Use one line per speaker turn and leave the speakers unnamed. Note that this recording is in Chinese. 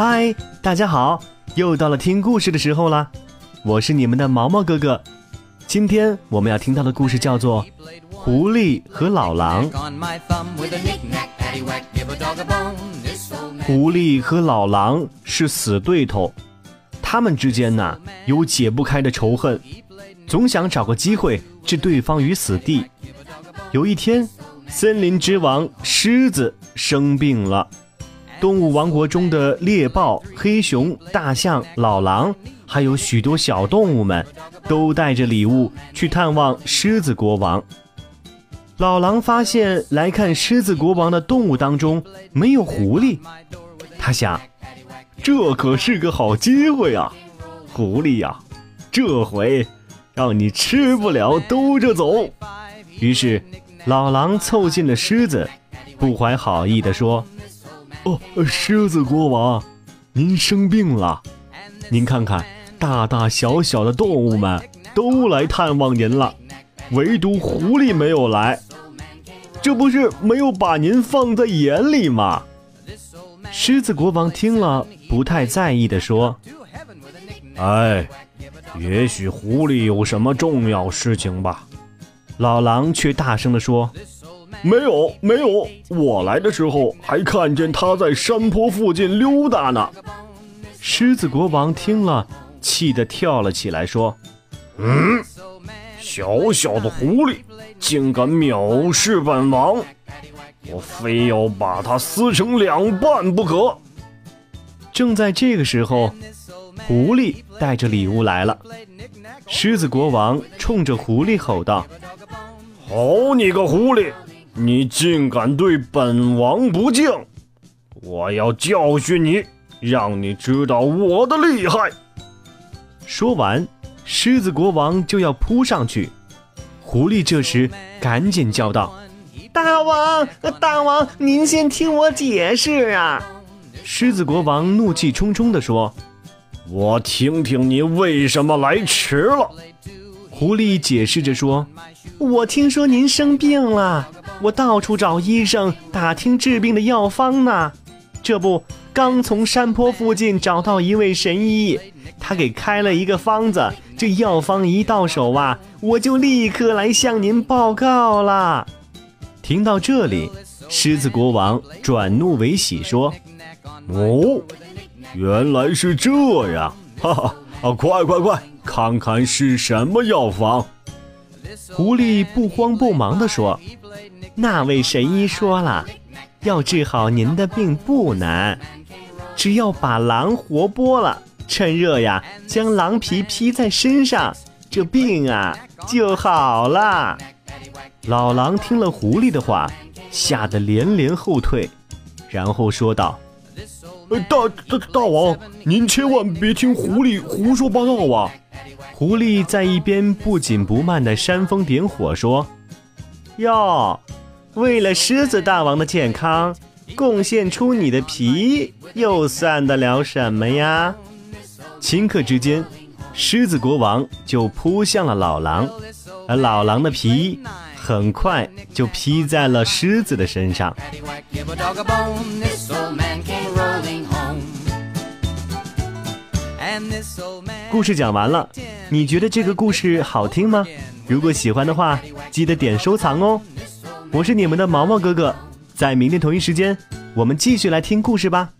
嗨，大家好，又到了听故事的时候了。我是你们的毛毛哥哥。今天我们要听到的故事叫做《狐狸和老狼》。狐狸和老狼是死对头。他们之间呢有解不开的仇恨，总想找个机会置对方于死地。有一天，森林之王狮子生病了，动物王国中的猎豹、黑熊、大象、老狼，还有许多小动物们，都带着礼物去探望狮子国王。老狼发现来看狮子国王的动物当中没有狐狸，他想。这可是个好机会啊，狐狸呀，这回让你吃不了兜着走。于是，老狼凑近了狮子，不怀好意地说：“哦，狮子国王，您生病了。您看看，大大小小的动物们都来探望您了，唯独狐狸没有来，这不是没有把您放在眼里吗？”狮子国王听了。不太在意地说：“哎，也许狐狸有什么重要事情吧。”老狼却大声地说：“没有，没有，我来的时候还看见他在山坡附近溜达呢。”狮子国王听了，气得跳了起来，说：“嗯，小小的狐狸竟敢藐视本王，我非要把它撕成两半不可！”正在这个时候，狐狸带着礼物来了。狮子国王冲着狐狸吼道：“好你个狐狸，你竟敢对本王不敬！我要教训你，让你知道我的厉害！”说完，狮子国王就要扑上去。狐狸这时赶紧叫道：“
大王，大王，您先听我解释啊！”
狮子国王怒气冲冲地说：“我听听你为什么来迟了。”狐狸解释着说：“
我听说您生病了，我到处找医生打听治病的药方呢。这不，刚从山坡附近找到一位神医，他给开了一个方子。这药方一到手啊，我就立刻来向您报告了。”
听到这里，狮子国王转怒为喜说。哦，原来是这样，哈哈！啊，快快快，看看是什么药方。狐狸不慌不忙地说：“
那位神医说了，要治好您的病不难，只要把狼活剥了，趁热呀，将狼皮披在身上，这病啊就好了。”
老狼听了狐狸的话，吓得连连后退，然后说道。大大大王，您千万别听狐狸胡说八道啊！狐狸在一边不紧不慢地煽风点火说：“
哟，为了狮子大王的健康，贡献出你的皮，又算得了什么呀？”
顷刻之间，狮子国王就扑向了老狼，而老狼的皮很快就披在了狮子的身上。故事讲完了，你觉得这个故事好听吗？如果喜欢的话，记得点收藏哦。我是你们的毛毛哥哥，在明天同一时间，我们继续来听故事吧。